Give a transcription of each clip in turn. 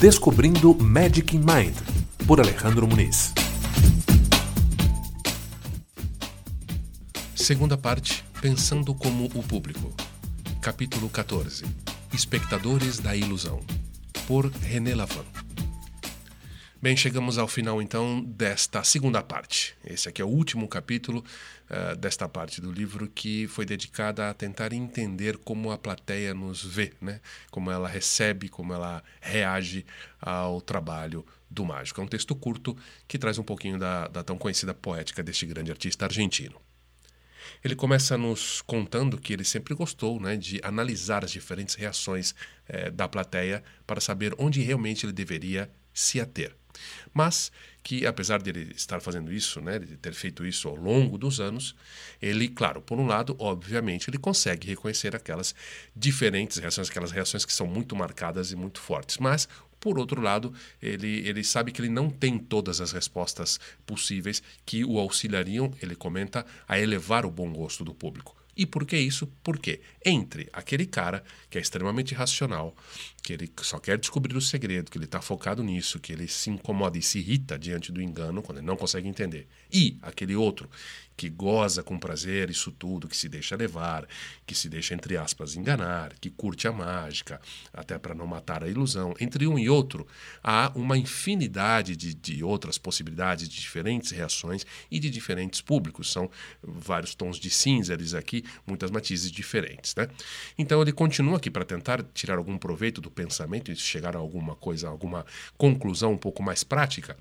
Descobrindo Magic in Mind, por Alejandro Muniz. Segunda parte, Pensando como o Público. Capítulo 14. Espectadores da Ilusão, por René Lavin. Bem, chegamos ao final então desta segunda parte. Esse aqui é o último capítulo uh, desta parte do livro que foi dedicada a tentar entender como a plateia nos vê, né? como ela recebe, como ela reage ao trabalho do mágico. É um texto curto que traz um pouquinho da, da tão conhecida poética deste grande artista argentino. Ele começa nos contando que ele sempre gostou né, de analisar as diferentes reações eh, da plateia para saber onde realmente ele deveria se ater. Mas que, apesar de ele estar fazendo isso, né, de ter feito isso ao longo dos anos, ele, claro, por um lado, obviamente, ele consegue reconhecer aquelas diferentes reações, aquelas reações que são muito marcadas e muito fortes. Mas, por outro lado, ele, ele sabe que ele não tem todas as respostas possíveis que o auxiliariam, ele comenta, a elevar o bom gosto do público. E por que isso? Porque entre aquele cara que é extremamente racional, que ele só quer descobrir o segredo, que ele está focado nisso, que ele se incomoda e se irrita diante do engano quando ele não consegue entender, e aquele outro que goza com prazer isso tudo, que se deixa levar, que se deixa, entre aspas, enganar, que curte a mágica, até para não matar a ilusão. Entre um e outro, há uma infinidade de, de outras possibilidades, de diferentes reações e de diferentes públicos. São vários tons de cinza eles aqui, muitas matizes diferentes. Né? Então ele continua aqui para tentar tirar algum proveito do pensamento e chegar a alguma coisa, alguma conclusão um pouco mais prática.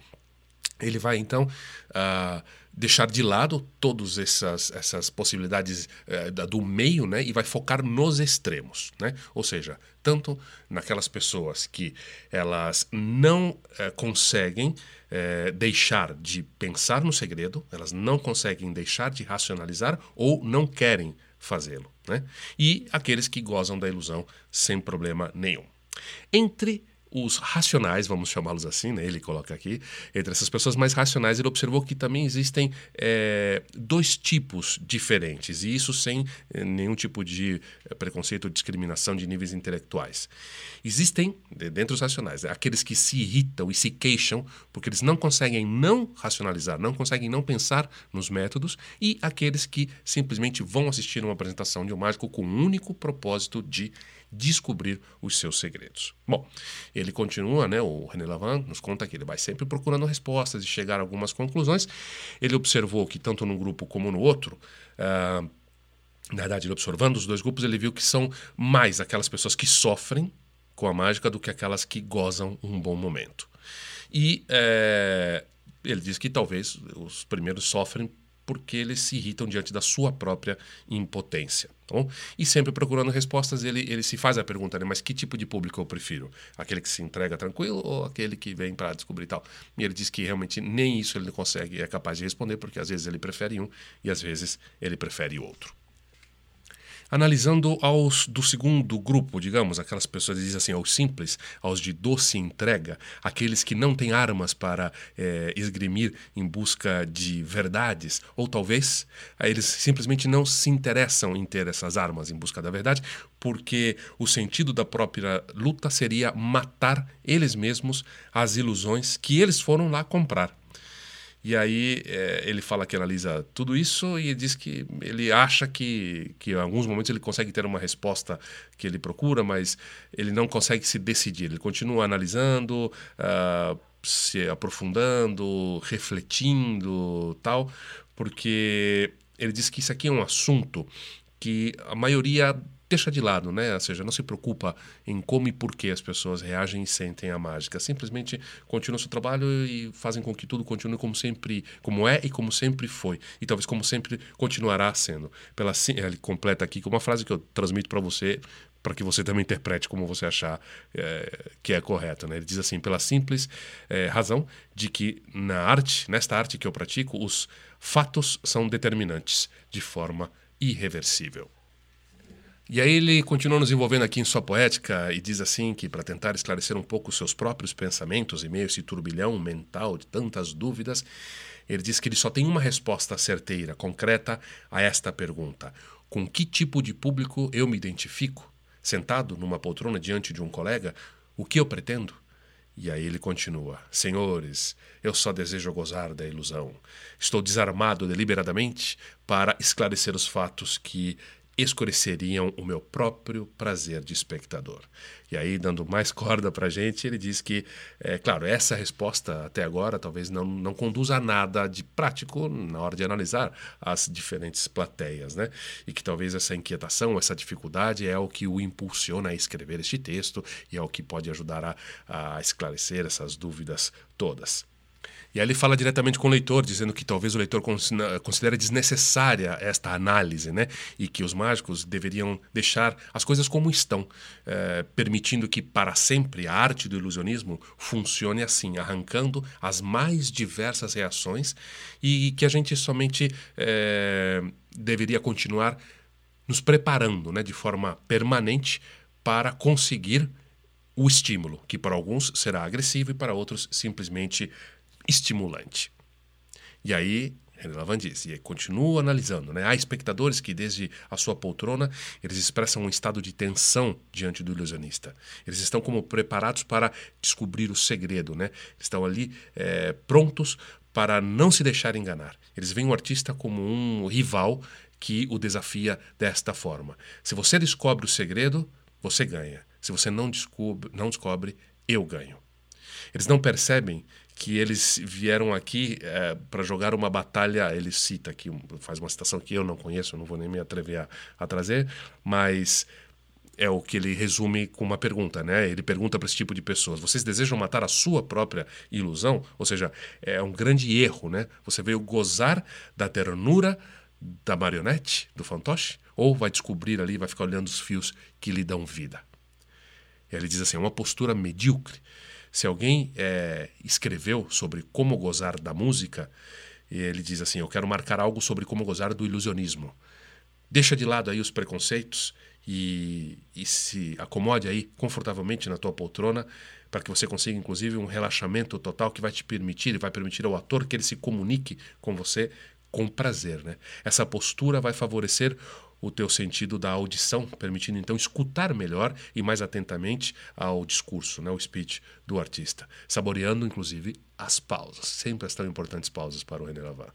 Ele vai então uh, deixar de lado todas essas, essas possibilidades uh, do meio né, e vai focar nos extremos. Né? Ou seja, tanto naquelas pessoas que elas não uh, conseguem eh, deixar de pensar no segredo, elas não conseguem deixar de racionalizar ou não querem fazê-lo. Né? E aqueles que gozam da ilusão sem problema nenhum. Entre os racionais, vamos chamá-los assim, né? ele coloca aqui, entre essas pessoas mais racionais, ele observou que também existem é, dois tipos diferentes, e isso sem é, nenhum tipo de é, preconceito ou discriminação de níveis intelectuais. Existem, dentre os racionais, né? aqueles que se irritam e se queixam porque eles não conseguem não racionalizar, não conseguem não pensar nos métodos, e aqueles que simplesmente vão assistir uma apresentação de um mágico com o único propósito de descobrir os seus segredos. Bom, ele continua, né, o René Lavin nos conta que ele vai sempre procurando respostas e chegar a algumas conclusões. Ele observou que tanto num grupo como no outro, uh, na verdade, ele observando os dois grupos, ele viu que são mais aquelas pessoas que sofrem com a mágica do que aquelas que gozam um bom momento. E é, ele diz que talvez os primeiros sofrem porque eles se irritam diante da sua própria impotência. Tá? E sempre procurando respostas, ele, ele se faz a pergunta, né? mas que tipo de público eu prefiro? Aquele que se entrega tranquilo ou aquele que vem para descobrir tal? E ele diz que realmente nem isso ele consegue, é capaz de responder, porque às vezes ele prefere um e às vezes ele prefere outro analisando aos do segundo grupo, digamos, aquelas pessoas dizem assim, aos simples, aos de doce entrega, aqueles que não têm armas para é, esgrimir em busca de verdades, ou talvez eles simplesmente não se interessam em ter essas armas em busca da verdade, porque o sentido da própria luta seria matar eles mesmos as ilusões que eles foram lá comprar. E aí é, ele fala que analisa tudo isso e diz que ele acha que, que em alguns momentos ele consegue ter uma resposta que ele procura, mas ele não consegue se decidir. Ele continua analisando, uh, se aprofundando, refletindo, tal, porque ele diz que isso aqui é um assunto que a maioria deixa de lado, né? Ou seja, não se preocupa em como e por que as pessoas reagem e sentem a mágica. Simplesmente continuam seu trabalho e fazem com que tudo continue como sempre, como é e como sempre foi. E talvez como sempre continuará sendo. Pela, ele completa aqui com uma frase que eu transmito para você, para que você também interprete como você achar é, que é correto. Né? Ele diz assim: pela simples é, razão de que na arte, nesta arte que eu pratico, os fatos são determinantes de forma irreversível. E aí ele continua nos envolvendo aqui em sua poética e diz assim que para tentar esclarecer um pouco os seus próprios pensamentos em meio esse turbilhão mental de tantas dúvidas, ele diz que ele só tem uma resposta certeira, concreta a esta pergunta: com que tipo de público eu me identifico? Sentado numa poltrona diante de um colega, o que eu pretendo? E aí ele continua: Senhores, eu só desejo gozar da ilusão. Estou desarmado deliberadamente para esclarecer os fatos que escureceriam o meu próprio prazer de espectador. E aí, dando mais corda para a gente, ele diz que, é claro, essa resposta até agora talvez não, não conduza a nada de prático na hora de analisar as diferentes plateias, né? E que talvez essa inquietação, essa dificuldade é o que o impulsiona a escrever este texto e é o que pode ajudar a, a esclarecer essas dúvidas todas. E aí ele fala diretamente com o leitor, dizendo que talvez o leitor considere desnecessária esta análise, né? E que os mágicos deveriam deixar as coisas como estão, eh, permitindo que para sempre a arte do ilusionismo funcione assim, arrancando as mais diversas reações e que a gente somente eh, deveria continuar nos preparando, né? De forma permanente para conseguir o estímulo, que para alguns será agressivo e para outros simplesmente estimulante. E aí, René Lavan diz, e continua analisando, né? há espectadores que desde a sua poltrona eles expressam um estado de tensão diante do ilusionista. Eles estão como preparados para descobrir o segredo, né? estão ali é, prontos para não se deixar enganar. Eles veem o artista como um rival que o desafia desta forma. Se você descobre o segredo, você ganha. Se você não descobre, não descobre eu ganho. Eles não percebem que eles vieram aqui é, para jogar uma batalha. Ele cita aqui, faz uma citação que eu não conheço, não vou nem me atrever a, a trazer, mas é o que ele resume com uma pergunta, né? Ele pergunta para esse tipo de pessoas: vocês desejam matar a sua própria ilusão? Ou seja, é um grande erro, né? Você veio gozar da ternura da marionete, do fantoche, ou vai descobrir ali, vai ficar olhando os fios que lhe dão vida. E ele diz assim: é uma postura medíocre se alguém é, escreveu sobre como gozar da música, ele diz assim: Eu quero marcar algo sobre como gozar do ilusionismo. Deixa de lado aí os preconceitos e, e se acomode aí confortavelmente na tua poltrona para que você consiga, inclusive, um relaxamento total que vai te permitir vai permitir ao ator que ele se comunique com você com prazer. Né? Essa postura vai favorecer o teu sentido da audição, permitindo então escutar melhor e mais atentamente ao discurso, né, o speech do artista, saboreando inclusive as pausas, sempre as tão importantes pausas para o René Lavar.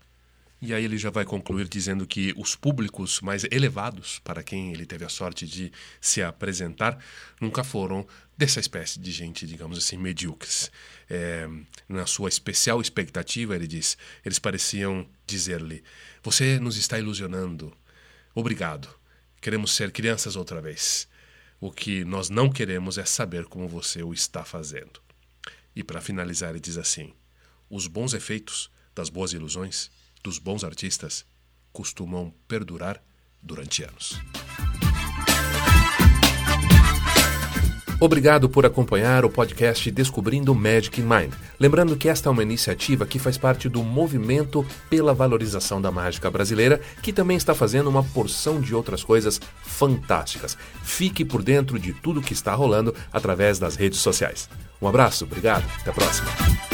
E aí ele já vai concluir dizendo que os públicos mais elevados, para quem ele teve a sorte de se apresentar, nunca foram dessa espécie de gente, digamos assim, medíocres. É, na sua especial expectativa, ele diz, eles pareciam dizer-lhe: Você nos está ilusionando, Obrigado. Queremos ser crianças outra vez. O que nós não queremos é saber como você o está fazendo. E para finalizar, ele diz assim: os bons efeitos das boas ilusões dos bons artistas costumam perdurar durante anos. Obrigado por acompanhar o podcast Descobrindo Magic in Mind. Lembrando que esta é uma iniciativa que faz parte do movimento pela valorização da mágica brasileira, que também está fazendo uma porção de outras coisas fantásticas. Fique por dentro de tudo que está rolando através das redes sociais. Um abraço, obrigado, até a próxima.